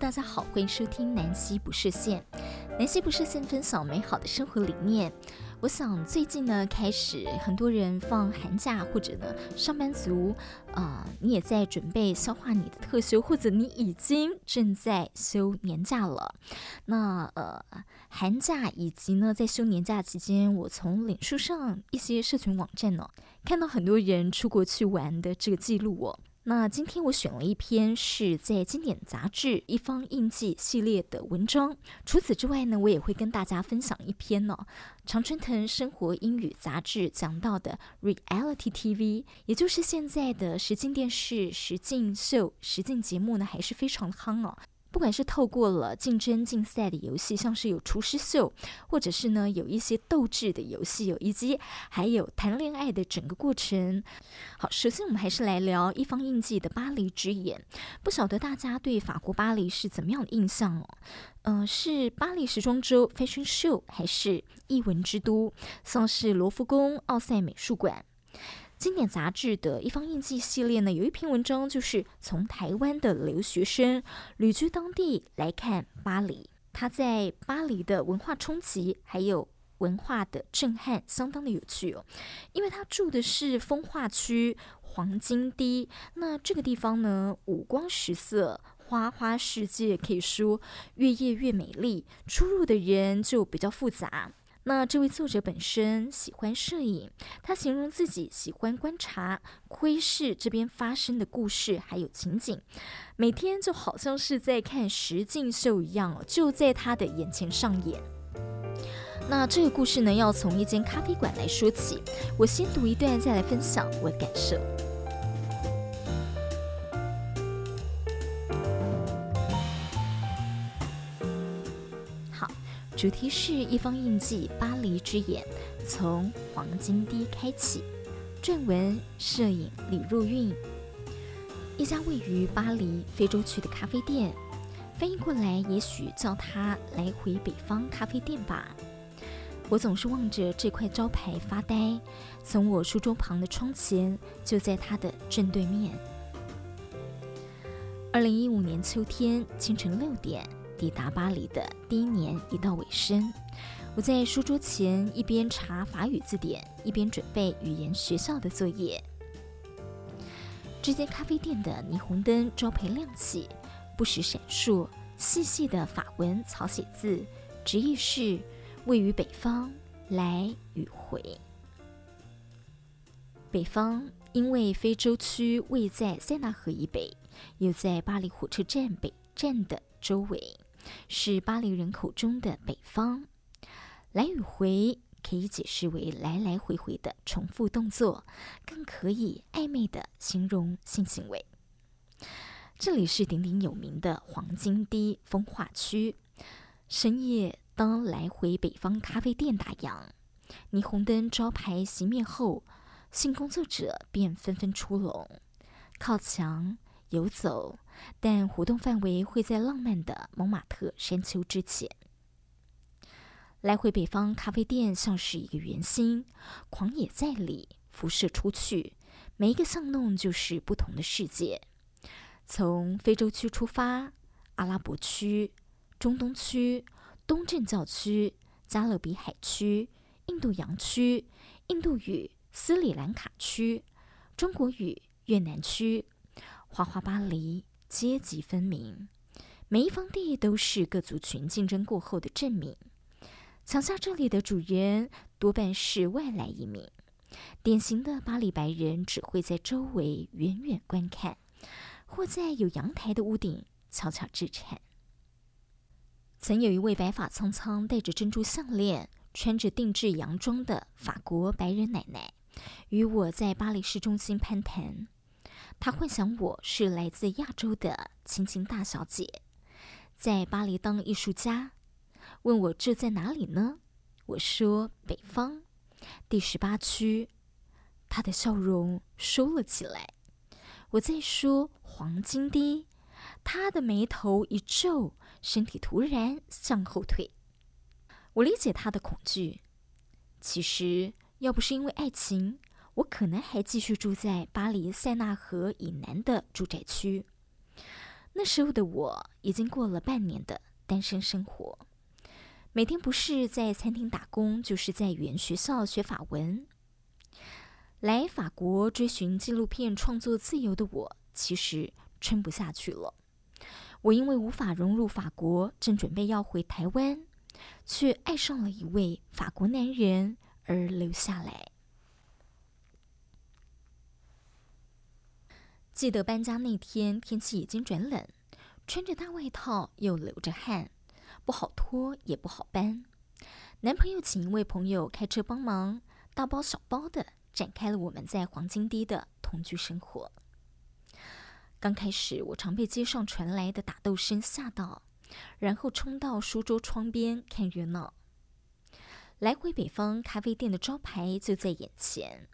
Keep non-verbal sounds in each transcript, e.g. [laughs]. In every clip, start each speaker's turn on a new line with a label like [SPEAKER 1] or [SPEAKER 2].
[SPEAKER 1] 大家好，欢迎收听南希不设限。南希不设限，分享美好的生活理念。我想最近呢，开始很多人放寒假，或者呢，上班族啊、呃，你也在准备消化你的特休，或者你已经正在休年假了。那呃，寒假以及呢，在休年假期间，我从脸书上一些社群网站呢，看到很多人出国去玩的这个记录哦。那今天我选了一篇是在经典杂志《一方印记》系列的文章。除此之外呢，我也会跟大家分享一篇呢、哦，常春藤生活英语杂志讲到的 Reality TV，也就是现在的实境电视、实境秀、实境节目呢，还是非常夯哦。不管是透过了竞争竞赛的游戏，像是有厨师秀，或者是呢有一些斗智的游戏，有以及还有谈恋爱的整个过程。好，首先我们还是来聊一方印记的巴黎之眼。不晓得大家对法国巴黎是怎么样的印象哦？嗯、是巴黎时装周 （Fashion Show） 还是艺文之都，像是罗浮宫、奥赛美术馆？经典杂志的一方印记系列呢，有一篇文章就是从台湾的留学生旅居当地来看巴黎，他在巴黎的文化冲击还有文化的震撼，相当的有趣哦。因为他住的是风化区黄金堤，那这个地方呢，五光十色，花花世界，可以说越夜越美丽，出入的人就比较复杂。那这位作者本身喜欢摄影，他形容自己喜欢观察、窥视这边发生的故事还有情景，每天就好像是在看实境秀一样，就在他的眼前上演。那这个故事呢，要从一间咖啡馆来说起，我先读一段，再来分享我的感受。主题是一方印记，巴黎之眼，从黄金地开启。撰文摄影李若韵。一家位于巴黎非洲区的咖啡店，翻译过来，也许叫它“来回北方咖啡店”吧。我总是望着这块招牌发呆。从我书桌旁的窗前，就在它的正对面。二零一五年秋天清晨六点。抵达巴黎的第一年已到尾声，我在书桌前一边查法语字典，一边准备语言学校的作业。这间咖啡店的霓虹灯招牌亮起，不时闪烁，细细的法文草写字，直译是“位于北方，来与回”。北方因为非洲区位在塞纳河以北，又在巴黎火车站北站的周围。是巴黎人口中的北方，来与回可以解释为来来回回的重复动作，更可以暧昧地形容性行为。这里是鼎鼎有名的黄金堤风化区。深夜，当来回北方咖啡店打烊，霓虹灯招牌熄灭后，性工作者便纷纷出笼，靠墙游走。但活动范围会在浪漫的蒙马特山丘之前。来回北方咖啡店像是一个圆心，狂野在里，辐射出去，每一个巷弄就是不同的世界。从非洲区出发，阿拉伯区、中东区、东正教区、加勒比海区、印度洋区、印度语、斯里兰卡区、中国语、越南区，花花巴黎。阶级分明，每一方地都是各族群竞争过后的证明。抢下这里的主人多半是外来移民，典型的巴黎白人只会在周围远远观看，或在有阳台的屋顶悄悄置产。曾有一位白发苍苍、戴着珍珠项链、穿着定制洋装的法国白人奶奶，与我在巴黎市中心攀谈。他幻想我是来自亚洲的清清大小姐，在巴黎当艺术家，问我这在哪里呢？我说北方，第十八区。他的笑容收了起来。我在说黄金地，他的眉头一皱，身体突然向后退。我理解他的恐惧。其实要不是因为爱情。我可能还继续住在巴黎塞纳河以南的住宅区，那时候的我已经过了半年的单身生活，每天不是在餐厅打工，就是在语言学校学法文。来法国追寻纪录片创作自由的我，其实撑不下去了。我因为无法融入法国，正准备要回台湾，却爱上了一位法国男人而留下来。记得搬家那天，天气已经转冷，穿着大外套又流着汗，不好拖也不好搬。男朋友请一位朋友开车帮忙，大包小包的展开了我们在黄金堤的同居生活。刚开始，我常被街上传来的打斗声吓到，然后冲到书桌窗边看热闹。来回北方咖啡店的招牌就在眼前，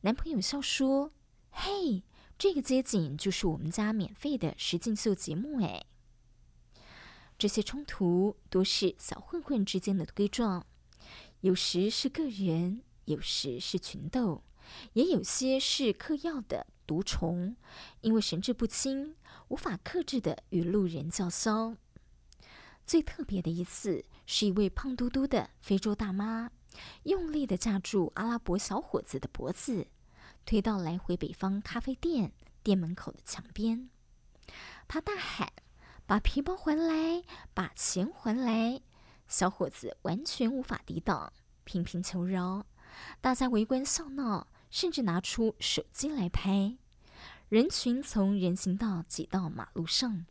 [SPEAKER 1] 男朋友笑说：“嘿。”这个街景就是我们家免费的实境秀节目哎。这些冲突多是小混混之间的对撞，有时是个人，有时是群斗，也有些是嗑药的毒虫，因为神志不清，无法克制的与路人叫嚣。最特别的一次，是一位胖嘟嘟的非洲大妈，用力的架住阿拉伯小伙子的脖子。推到来回北方咖啡店店门口的墙边，他大喊：“把皮包还来，把钱还来！”小伙子完全无法抵挡，频频求饶。大家围观笑闹，甚至拿出手机来拍。人群从人行道挤到马路上。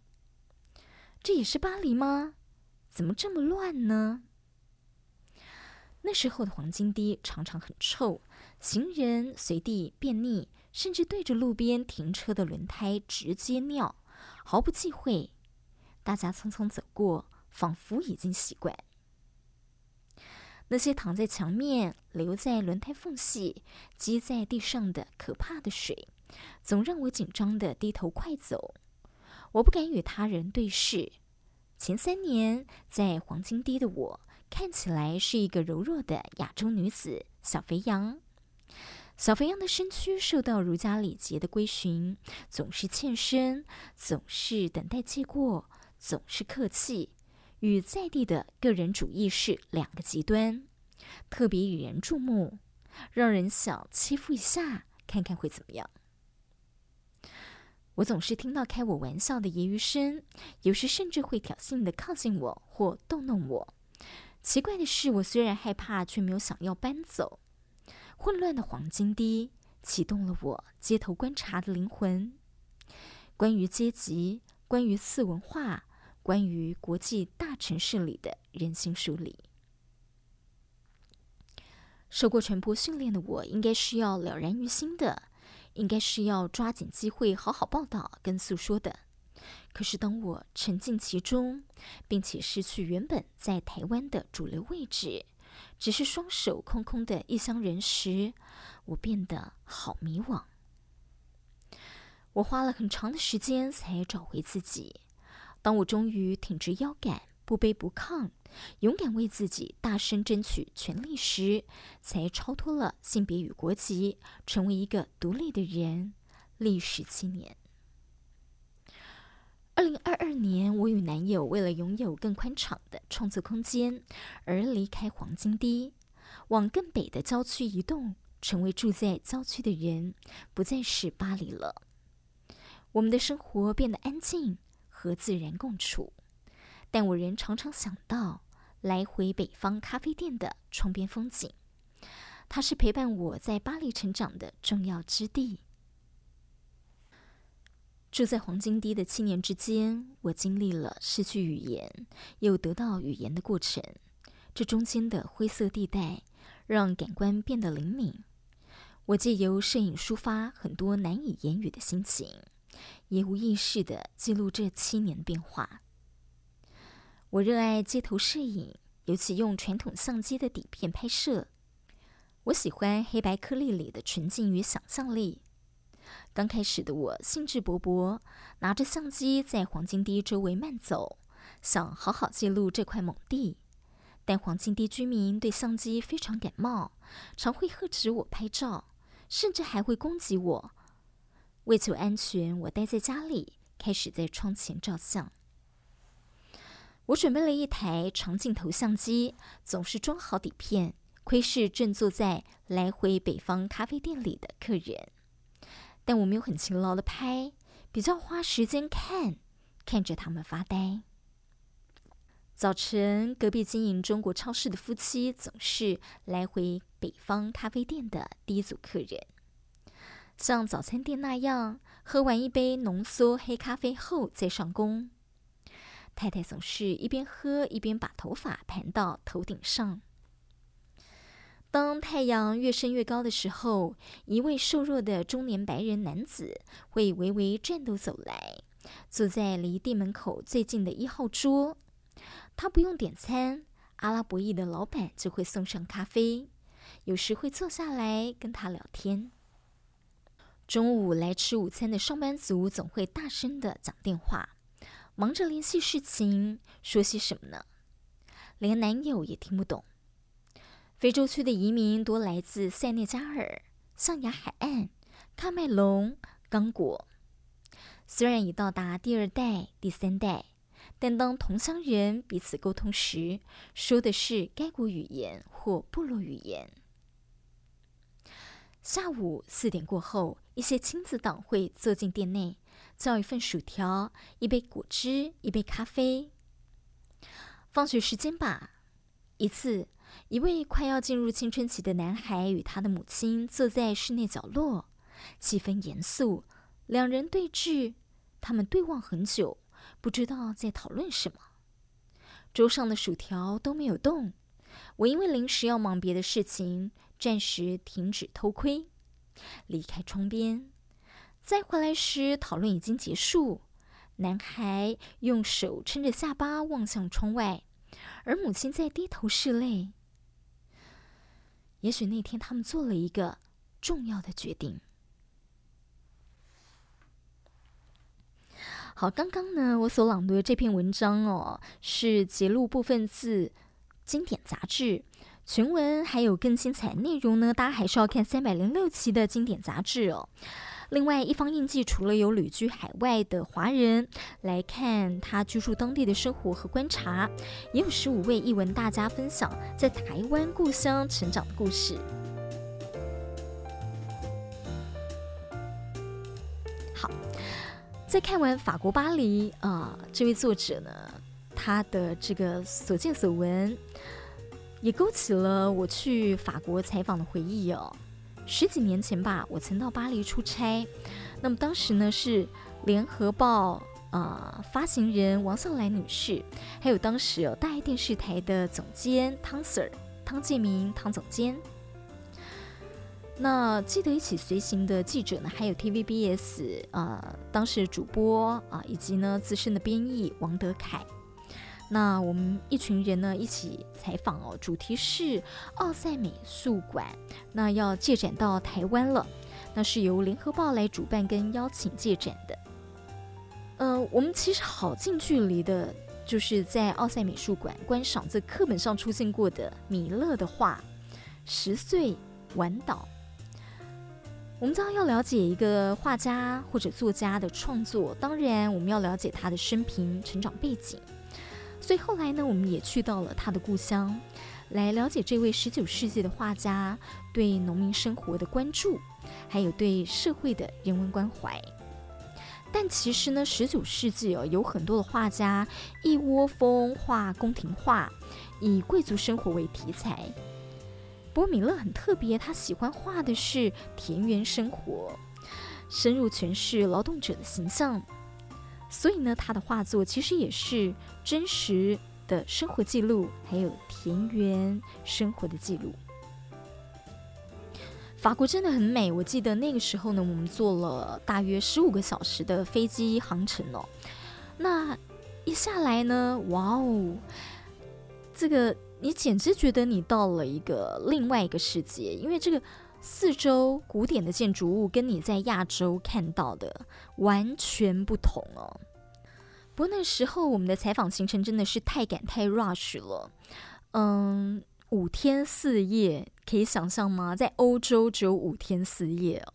[SPEAKER 1] 这也是巴黎吗？怎么这么乱呢？那时候的黄金堤常常很臭。行人随地便溺，甚至对着路边停车的轮胎直接尿，毫不忌讳。大家匆匆走过，仿佛已经习惯。那些躺在墙面、留在轮胎缝隙、积在地上的可怕的水，总让我紧张地低头快走。我不敢与他人对视。前三年在黄金堤的我，看起来是一个柔弱的亚洲女子，小肥羊。小肥羊的身躯受到儒家礼节的规训，总是欠身，总是等待借过，总是客气，与在地的个人主义是两个极端，特别引人注目，让人想欺负一下，看看会怎么样。我总是听到开我玩笑的揶揄声，有时甚至会挑衅的靠近我或逗弄我。奇怪的是，我虽然害怕，却没有想要搬走。混乱的黄金地启动了我街头观察的灵魂，关于阶级，关于次文化，关于国际大城市里的人性梳理。受过传播训练的我，应该是要了然于心的，应该是要抓紧机会好好报道跟诉说的。可是当我沉浸其中，并且失去原本在台湾的主流位置，只是双手空空的异乡人时，我变得好迷惘。我花了很长的时间才找回自己。当我终于挺直腰杆，不卑不亢，勇敢为自己大声争取权利时，才超脱了性别与国籍，成为一个独立的人。历时七年。二零二二年，我与男友为了拥有更宽敞的创作空间而离开黄金堤，往更北的郊区移动，成为住在郊区的人，不再是巴黎了。我们的生活变得安静，和自然共处，但我仍常常想到来回北方咖啡店的窗边风景，它是陪伴我在巴黎成长的重要之地。住在黄金堤的七年之间，我经历了失去语言又得到语言的过程。这中间的灰色地带，让感官变得灵敏。我借由摄影抒发很多难以言语的心情，也无意识地记录这七年的变化。我热爱街头摄影，尤其用传统相机的底片拍摄。我喜欢黑白颗粒里的纯净与想象力。刚开始的我兴致勃勃，拿着相机在黄金地周围慢走，想好好记录这块猛地。但黄金地居民对相机非常感冒，常会呵斥我拍照，甚至还会攻击我。为求安全，我待在家里，开始在窗前照相。我准备了一台长镜头相机，总是装好底片，窥视正坐在来回北方咖啡店里的客人。但我没有很勤劳的拍，比较花时间看，看着他们发呆。早晨，隔壁经营中国超市的夫妻总是来回北方咖啡店的第一组客人，像早餐店那样，喝完一杯浓缩黑咖啡后再上工。太太总是一边喝一边把头发盘到头顶上。当太阳越升越高的时候，一位瘦弱的中年白人男子会微微颤抖走来，坐在离店门口最近的一号桌。他不用点餐，阿拉伯裔的老板就会送上咖啡，有时会坐下来跟他聊天。中午来吃午餐的上班族总会大声地讲电话。忙着联系事情，说些什么呢？连男友也听不懂。非洲区的移民多来自塞内加尔、象牙海岸、喀麦隆、刚果。虽然已到达第二代、第三代，但当同乡人彼此沟通时，说的是该国语言或部落语言。下午四点过后，一些亲子党会坐进店内。叫一份薯条，一杯果汁，一杯咖啡。放学时间吧。一次，一位快要进入青春期的男孩与他的母亲坐在室内角落，气氛严肃，两人对峙。他们对望很久，不知道在讨论什么。桌上的薯条都没有动。我因为临时要忙别的事情，暂时停止偷窥，离开窗边。再回来时，讨论已经结束。男孩用手撑着下巴望向窗外，而母亲在低头拭泪。也许那天他们做了一个重要的决定。好，刚刚呢，我所朗读的这篇文章哦，是节录部分自经典杂志。全文还有更精彩内容呢，大家还是要看三百零六期的经典杂志哦。另外，一方印记除了有旅居海外的华人来看他居住当地的生活和观察，也有十五位艺文大家分享在台湾故乡成长的故事。好，在看完法国巴黎啊，这位作者呢，他的这个所见所闻，也勾起了我去法国采访的回忆哦。十几年前吧，我曾到巴黎出差。那么当时呢，是联合报、呃、发行人王笑来女士，还有当时有大爱电视台的总监汤 Sir 汤建明汤总监。那记得一起随行的记者呢，还有 TVBS、呃、当时主播啊、以及呢资深的编译王德凯。那我们一群人呢，一起采访哦，主题是奥赛美术馆，那要借展到台湾了，那是由联合报来主办跟邀请借展的。呃，我们其实好近距离的，就是在奥赛美术馆观赏这课本上出现过的米勒的画《十岁晚岛》。我们知道要了解一个画家或者作家的创作，当然我们要了解他的生平、成长背景。所以后来呢，我们也去到了他的故乡，来了解这位十九世纪的画家对农民生活的关注，还有对社会的人文关怀。但其实呢，十九世纪哦，有很多的画家一窝蜂画宫廷画，以贵族生活为题材。不过米勒很特别，他喜欢画的是田园生活，深入诠释劳动者的形象。所以呢，他的画作其实也是真实的生活记录，还有田园生活的记录。法国真的很美，我记得那个时候呢，我们坐了大约十五个小时的飞机航程哦。那一下来呢，哇哦，这个你简直觉得你到了一个另外一个世界，因为这个四周古典的建筑物跟你在亚洲看到的完全不同哦。不过那时候我们的采访行程真的是太赶太 rush 了，嗯，五天四夜可以想象吗？在欧洲只有五天四夜哦。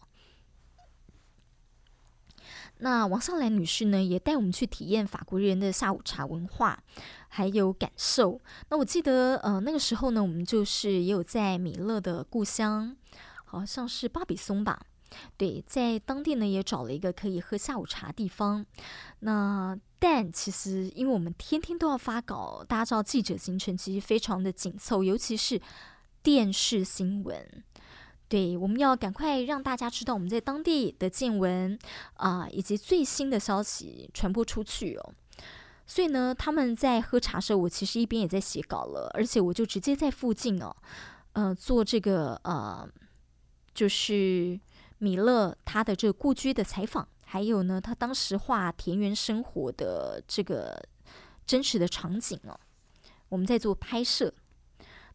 [SPEAKER 1] 那王少兰女士呢，也带我们去体验法国人的下午茶文化，还有感受。那我记得，呃，那个时候呢，我们就是也有在米勒的故乡，好像是巴比松吧。对，在当地呢也找了一个可以喝下午茶的地方。那但其实因为我们天天都要发稿，大家知道记者行程其实非常的紧凑，尤其是电视新闻。对，我们要赶快让大家知道我们在当地的见闻啊、以及最新的消息传播出去哦。所以呢，他们在喝茶的时候，我其实一边也在写稿了，而且我就直接在附近哦，呃，做这个呃，就是。米勒他的这个故居的采访，还有呢，他当时画田园生活的这个真实的场景哦，我们在做拍摄。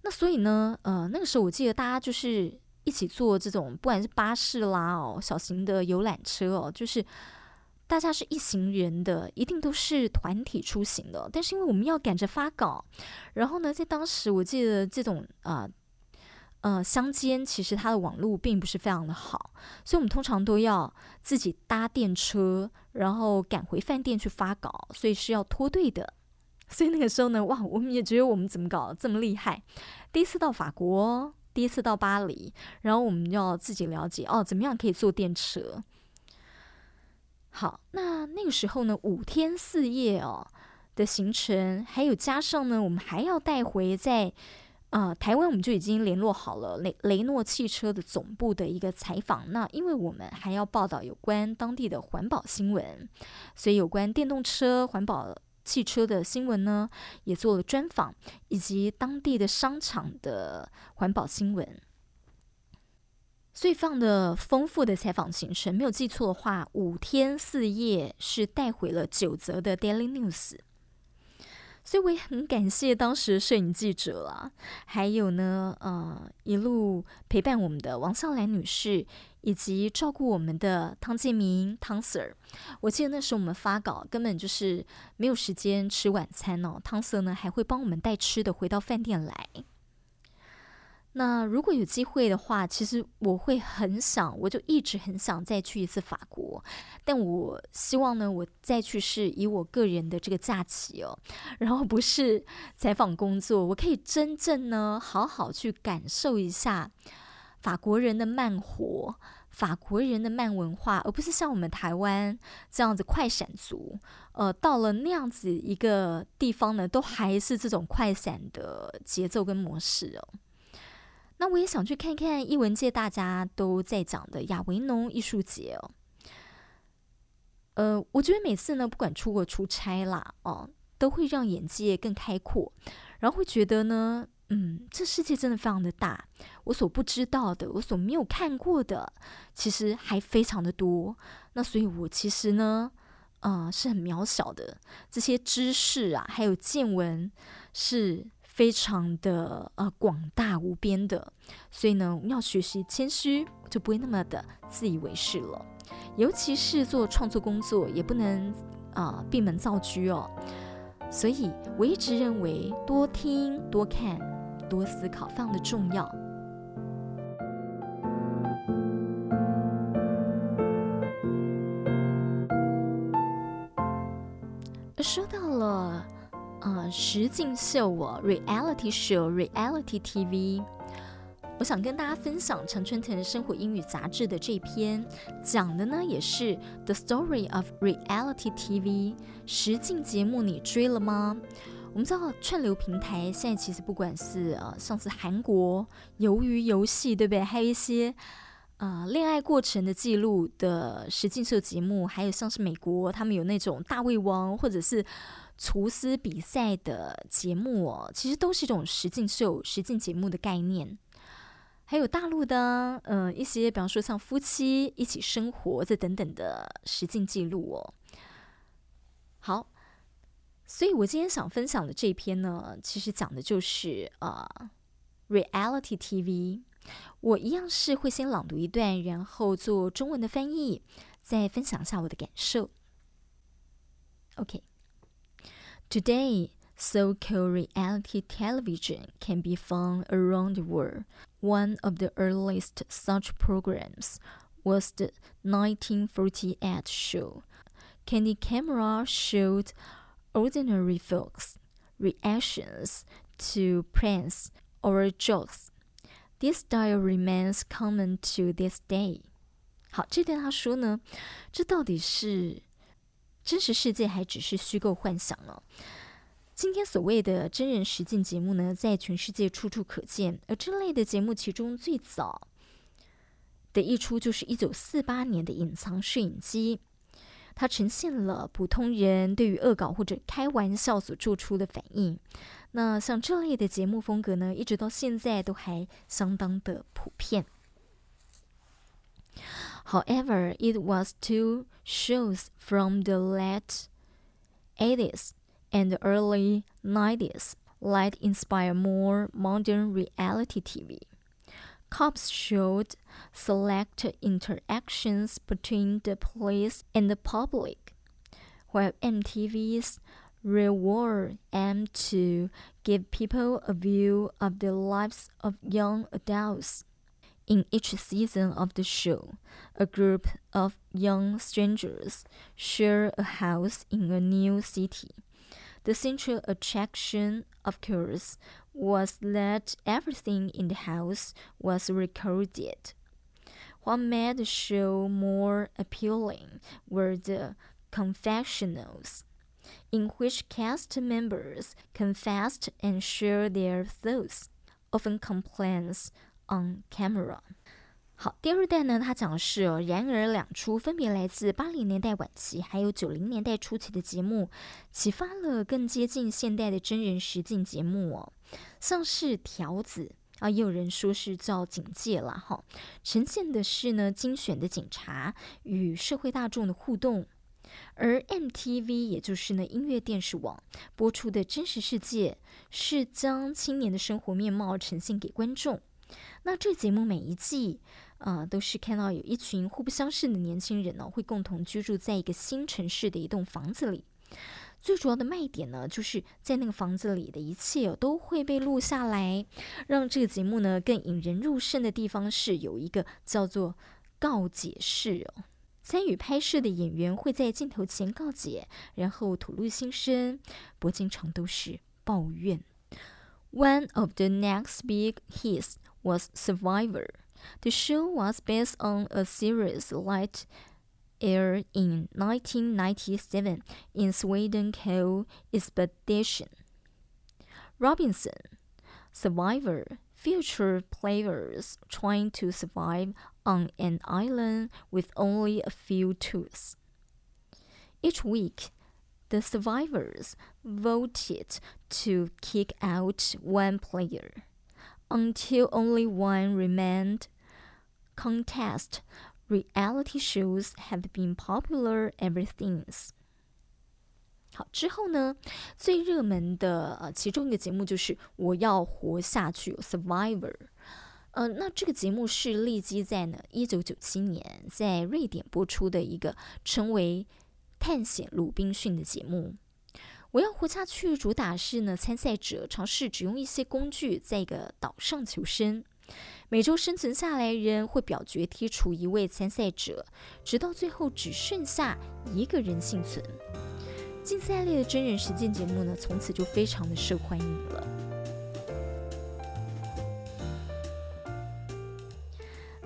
[SPEAKER 1] 那所以呢，呃，那个时候我记得大家就是一起坐这种，不管是巴士啦哦，小型的游览车哦，就是大家是一行人的，一定都是团体出行的。但是因为我们要赶着发稿，然后呢，在当时我记得这种啊。呃，乡间其实它的网络并不是非常的好，所以我们通常都要自己搭电车，然后赶回饭店去发稿，所以是要脱队的。所以那个时候呢，哇，我们也觉得我们怎么搞这么厉害？第一次到法国，第一次到巴黎，然后我们要自己了解哦，怎么样可以坐电车？好，那那个时候呢，五天四夜哦的行程，还有加上呢，我们还要带回在。啊、呃，台湾我们就已经联络好了雷雷诺汽车的总部的一个采访。那因为我们还要报道有关当地的环保新闻，所以有关电动车、环保汽车的新闻呢，也做了专访，以及当地的商场的环保新闻。所以放的丰富的采访行程，没有记错的话，五天四夜是带回了九则的 Daily News。所以我也很感谢当时摄影记者啦，还有呢，呃，一路陪伴我们的王笑兰女士，以及照顾我们的汤建明汤 Sir。我记得那时候我们发稿根本就是没有时间吃晚餐哦，汤 Sir 呢还会帮我们带吃的回到饭店来。那如果有机会的话，其实我会很想，我就一直很想再去一次法国。但我希望呢，我再去是以我个人的这个假期哦，然后不是采访工作，我可以真正呢好好去感受一下法国人的慢活，法国人的慢文化，而不是像我们台湾这样子快闪族。呃，到了那样子一个地方呢，都还是这种快闪的节奏跟模式哦。那我也想去看看艺文界大家都在讲的亚维农艺术节哦。呃，我觉得每次呢，不管出国出差啦，哦，都会让眼界更开阔，然后会觉得呢，嗯，这世界真的非常的大，我所不知道的，我所没有看过的，其实还非常的多。那所以，我其实呢，啊、是很渺小的，这些知识啊，还有见闻是。非常的呃广大无边的，所以呢，要学习谦虚，就不会那么的自以为是了。尤其是做创作工作，也不能啊闭门造车哦。所以我一直认为，多听、多看、多思考非常的重要。说到了。呃，实境秀哦，reality show，reality TV，我想跟大家分享常春藤生活英语杂志的这篇，讲的呢也是 The Story of Reality TV，实境节目你追了吗？我们知道串流平台现在其实不管是呃，像是韩国鱿鱼游戏，对不对？还有一些呃恋爱过程的记录的实境秀节目，还有像是美国他们有那种大胃王，或者是。厨师比赛的节目哦，其实都是一种实境秀、实境节目的概念。还有大陆的，呃，一些比方说像夫妻一起生活这等等的实境记录哦。好，所以我今天想分享的这篇呢，其实讲的就是呃，reality TV。我一样是会先朗读一段，然后做中文的翻译，再分享一下我的感受。OK。Today, so-called reality television can be found around the world. One of the earliest such programs was the 1948 show Candid camera showed ordinary folks' reactions to pranks or jokes. This style remains common to this day. 好，这对他说呢，这到底是 真实世界还只是虚构幻想呢？今天所谓的真人实境节目呢，在全世界处处可见。而这类的节目，其中最早的一出就是一九四八年的《隐藏摄影机》，它呈现了普通人对于恶搞或者开玩笑所做出的反应。那像这类的节目风格呢，一直到现在都还相当的普遍。However, it was two shows from the late 80s and early 90s that inspired more modern reality TV. Cops showed select interactions between the police and the public, while MTV's Real World aimed to give people a view of the lives of young adults. In each season of the show, a group of young strangers share a house in a new city. The central attraction, of course, was that everything in the house was recorded. What made the show more appealing were the confessionals, in which cast members confessed and shared their thoughts, often complaints on camera。好，第二代呢，它讲的是哦，然而两出分别来自八零年代晚期还有九零年代初期的节目，启发了更接近现代的真人实境节目哦，像是条子啊，也有人说是叫警戒了哈，呈现的是呢精选的警察与社会大众的互动，而 MTV 也就是呢音乐电视网播出的真实世界，是将青年的生活面貌呈现给观众。那这节目每一季，呃，都是看到有一群互不相识的年轻人呢，会共同居住在一个新城市的一栋房子里。最主要的卖点呢，就是在那个房子里的一切都会被录下来，让这个节目呢更引人入胜的地方是有一个叫做告解室哦。参与拍摄的演员会在镜头前告解，然后吐露心声，不经常都是抱怨。One of the next big hits was Survivor. The show was based on a series that aired in 1997 in Sweden called Expedition Robinson. Survivor featured players trying to survive on an island with only a few tools. Each week, the survivors voted to kick out one player until only one remained. Contest reality shows have been popular ever since. 好，之后呢，最热门的呃其中一个节目就是《我要活下去》（Survivor）。呃，那这个节目是立基在呢一九九七年在瑞典播出的一个称为探险鲁滨逊的节目，我要活下去。主打是呢，参赛者尝试只用一些工具在一个岛上求生。每周生存下来人会表决剔除一位参赛者，直到最后只剩下一个人幸存。竞赛类的真人实践节目呢，从此就非常的受欢迎了。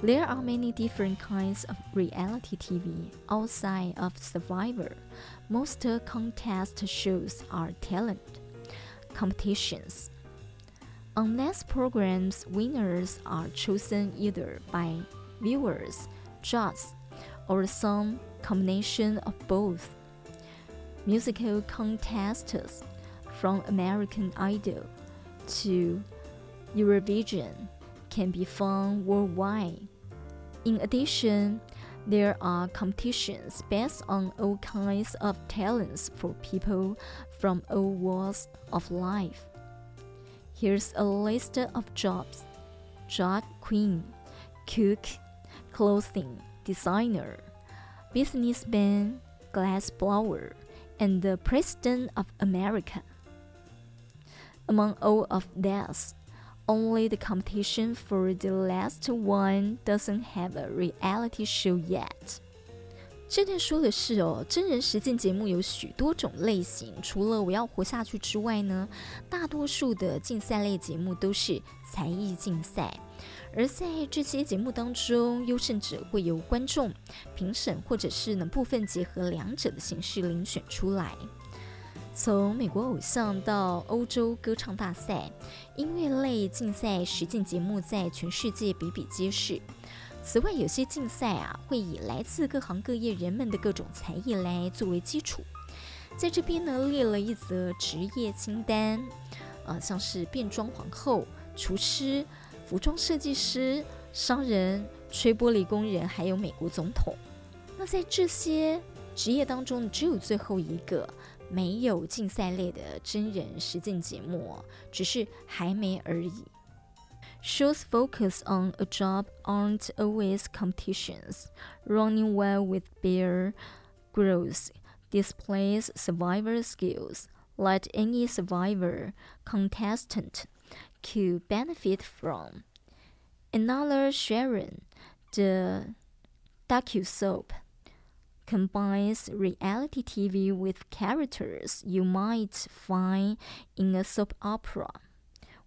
[SPEAKER 1] There are many different kinds of reality TV outside of Survivor. Most contest shows are talent competitions. Unless programs, winners are chosen either by viewers, judges, or some combination of both. Musical contests from American Idol to Eurovision can be found worldwide. In addition, there are competitions based on all kinds of talents for people from all walks of life. Here's a list of jobs drag queen, cook, clothing designer, businessman, glass blower, and the President of America. Among all of these, only the competition for the last one doesn't have a reality show yet. 这段说的是哦，真人实境节目有许多种类型，除了我要活下去之外呢，大多数的竞赛类节目都是才艺竞赛，而在这些节目当中，优胜者会由观众评审，或者是呢部分结合两者的形式遴选出来。从美国偶像到欧洲歌唱大赛，音乐类竞赛实境节目在全世界比比皆是。此外，有些竞赛啊，会以来自各行各业人们的各种才艺来作为基础。在这边呢，列了一则职业清单，呃，像是变装皇后、厨师、服装设计师、商人、吹玻璃工人，还有美国总统。那在这些职业当中，只有最后一个没有竞赛类的真人实境节目，只是还没而已。Shows focus on a job aren't always competitions. Running well with Bear Grylls displays survivor skills that any survivor contestant could benefit from. Another Sharon, the docu-soap, combines reality TV with characters you might find in a soap opera.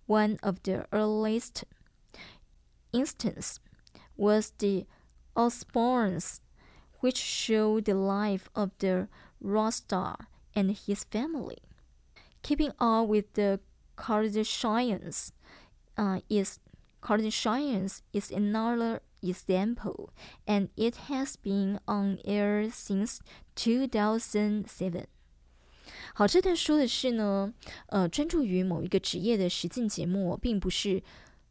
[SPEAKER 1] One of the earliest instances was the Osbournes, which showed the life of the rock star and his family. Keeping up with the Kardashians uh, is Kardashians is another example, and it has been on air since 2007. 好，这段说的是呢，呃，专注于某一个职业的实境节目，并不是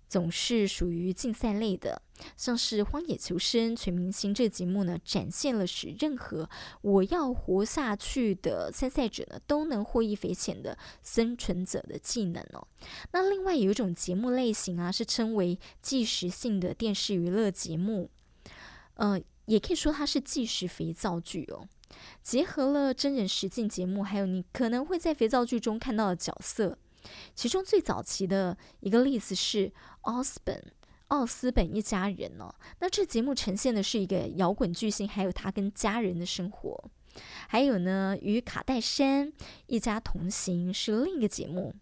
[SPEAKER 1] 总是属于竞赛类的。像是《荒野求生》全明星这个节目呢，展现了使任何我要活下去的参赛者呢，都能获益匪浅的生存者的技能哦。那另外有一种节目类型啊，是称为纪实性的电视娱乐节目，呃，也可以说它是纪实肥皂剧哦。结合了真人实境节目，还有你可能会在肥皂剧中看到的角色。其中最早期的一个例子是奥斯本，奥斯本一家人哦。那这节目呈现的是一个摇滚巨星，还有他跟家人的生活。还有呢，与卡戴珊一家同行是另一个节目。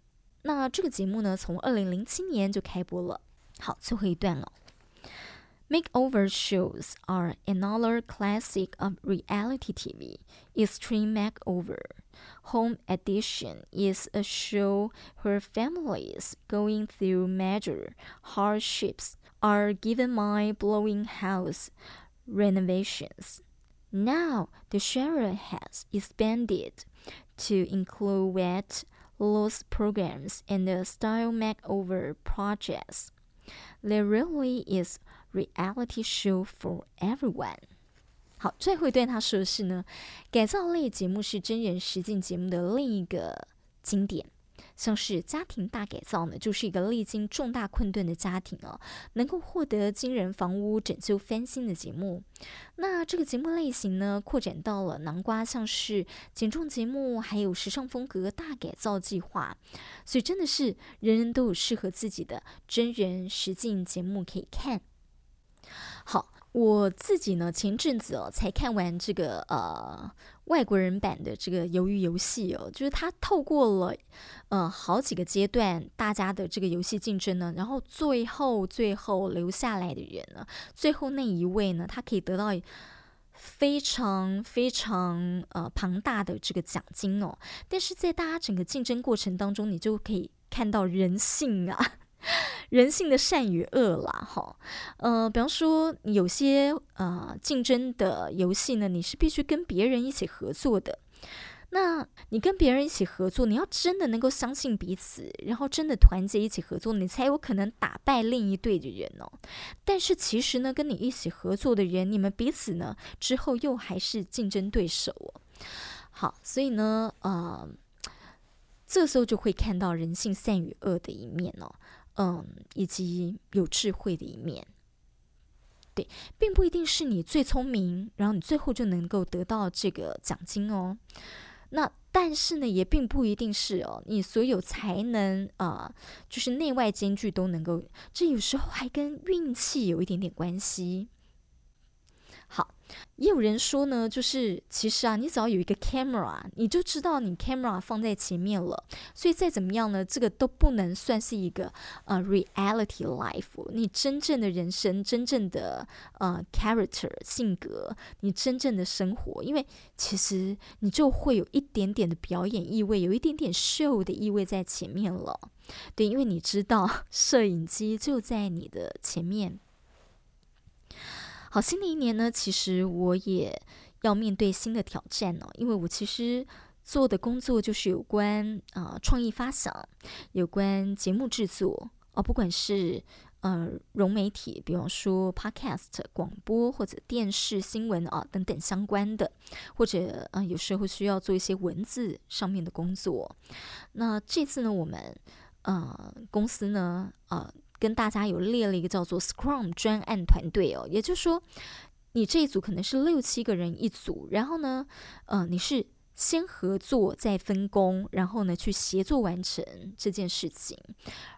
[SPEAKER 1] 那这个节目呢，从二零零七年就开播了。好，最后一段了。Makeover shows are another classic of reality TV. Extreme Makeover Home Edition is a show where families going through major hardships are given mind-blowing house renovations. Now, the genre has expanded to include weight loss programs and style makeover projects. There really is Reality show for everyone。好，最后一段他说的是呢，改造类节目是真人实境节目的另一个经典，像是家庭大改造呢，就是一个历经重大困顿的家庭哦，能够获得惊人房屋拯救翻新的节目。那这个节目类型呢，扩展到了南瓜像是减重节目，还有时尚风格大改造计划，所以真的是人人都有适合自己的真人实境节目可以看。好，我自己呢，前阵子哦才看完这个呃外国人版的这个鱿鱼游戏哦，就是他透过了呃好几个阶段大家的这个游戏竞争呢，然后最后最后留下来的人呢，最后那一位呢，他可以得到非常非常呃庞大的这个奖金哦，但是在大家整个竞争过程当中，你就可以看到人性啊。人性的善与恶啦，哈，呃，比方说有些呃竞争的游戏呢，你是必须跟别人一起合作的。那你跟别人一起合作，你要真的能够相信彼此，然后真的团结一起合作，你才有可能打败另一队的人哦。但是其实呢，跟你一起合作的人，你们彼此呢之后又还是竞争对手哦。好，所以呢，呃，这时候就会看到人性善与恶的一面哦。嗯，以及有智慧的一面，对，并不一定是你最聪明，然后你最后就能够得到这个奖金哦。那但是呢，也并不一定是哦，你所有才能啊、就是内外兼具都能够，这有时候还跟运气有一点点关系。也有人说呢，就是其实啊，你只要有一个 camera，你就知道你 camera 放在前面了，所以再怎么样呢，这个都不能算是一个呃 reality life，你真正的人生，真正的呃 character 性格，你真正的生活，因为其实你就会有一点点的表演意味，有一点点 show 的意味在前面了，对，因为你知道 [laughs] 摄影机就在你的前面。好，新的一年呢，其实我也要面对新的挑战呢、哦，因为我其实做的工作就是有关啊、创意发想，有关节目制作哦，不管是呃融媒体，比方说 Podcast 广播或者电视新闻啊等等相关的，或者啊、有时候需要做一些文字上面的工作。那这次呢，我们呃公司呢啊。跟大家有列了一个叫做 Scrum 专案团队哦，也就是说，你这一组可能是六七个人一组，然后呢，呃，你是。先合作，再分工，然后呢，去协作完成这件事情。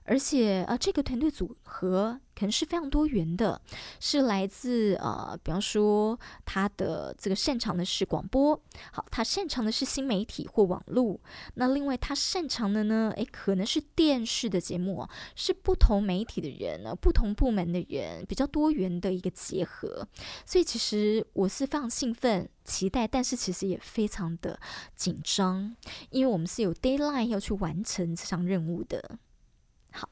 [SPEAKER 1] 而且啊，这个团队组合可能是非常多元的，是来自呃，比方说他的这个擅长的是广播，好，他擅长的是新媒体或网络。那另外他擅长的呢，诶，可能是电视的节目，是不同媒体的人呢，不同部门的人，比较多元的一个结合。所以其实我是非常兴奋。期待，但是其实也非常的紧张，因为我们是有 deadline 要去完成这项任务的。好，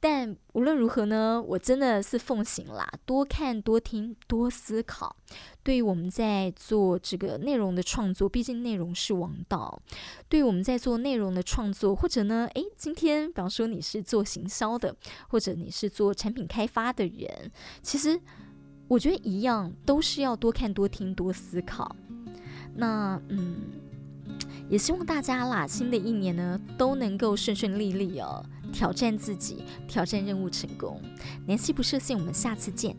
[SPEAKER 1] 但无论如何呢，我真的是奉行啦，多看、多听、多思考。对于我们在做这个内容的创作，毕竟内容是王道。对于我们在做内容的创作，或者呢，诶，今天比方说你是做行销的，或者你是做产品开发的人，其实。我觉得一样，都是要多看、多听、多思考。那嗯，也希望大家啦，新的一年呢都能够顺顺利利哦，挑战自己，挑战任务成功。联系不设限，我们下次见。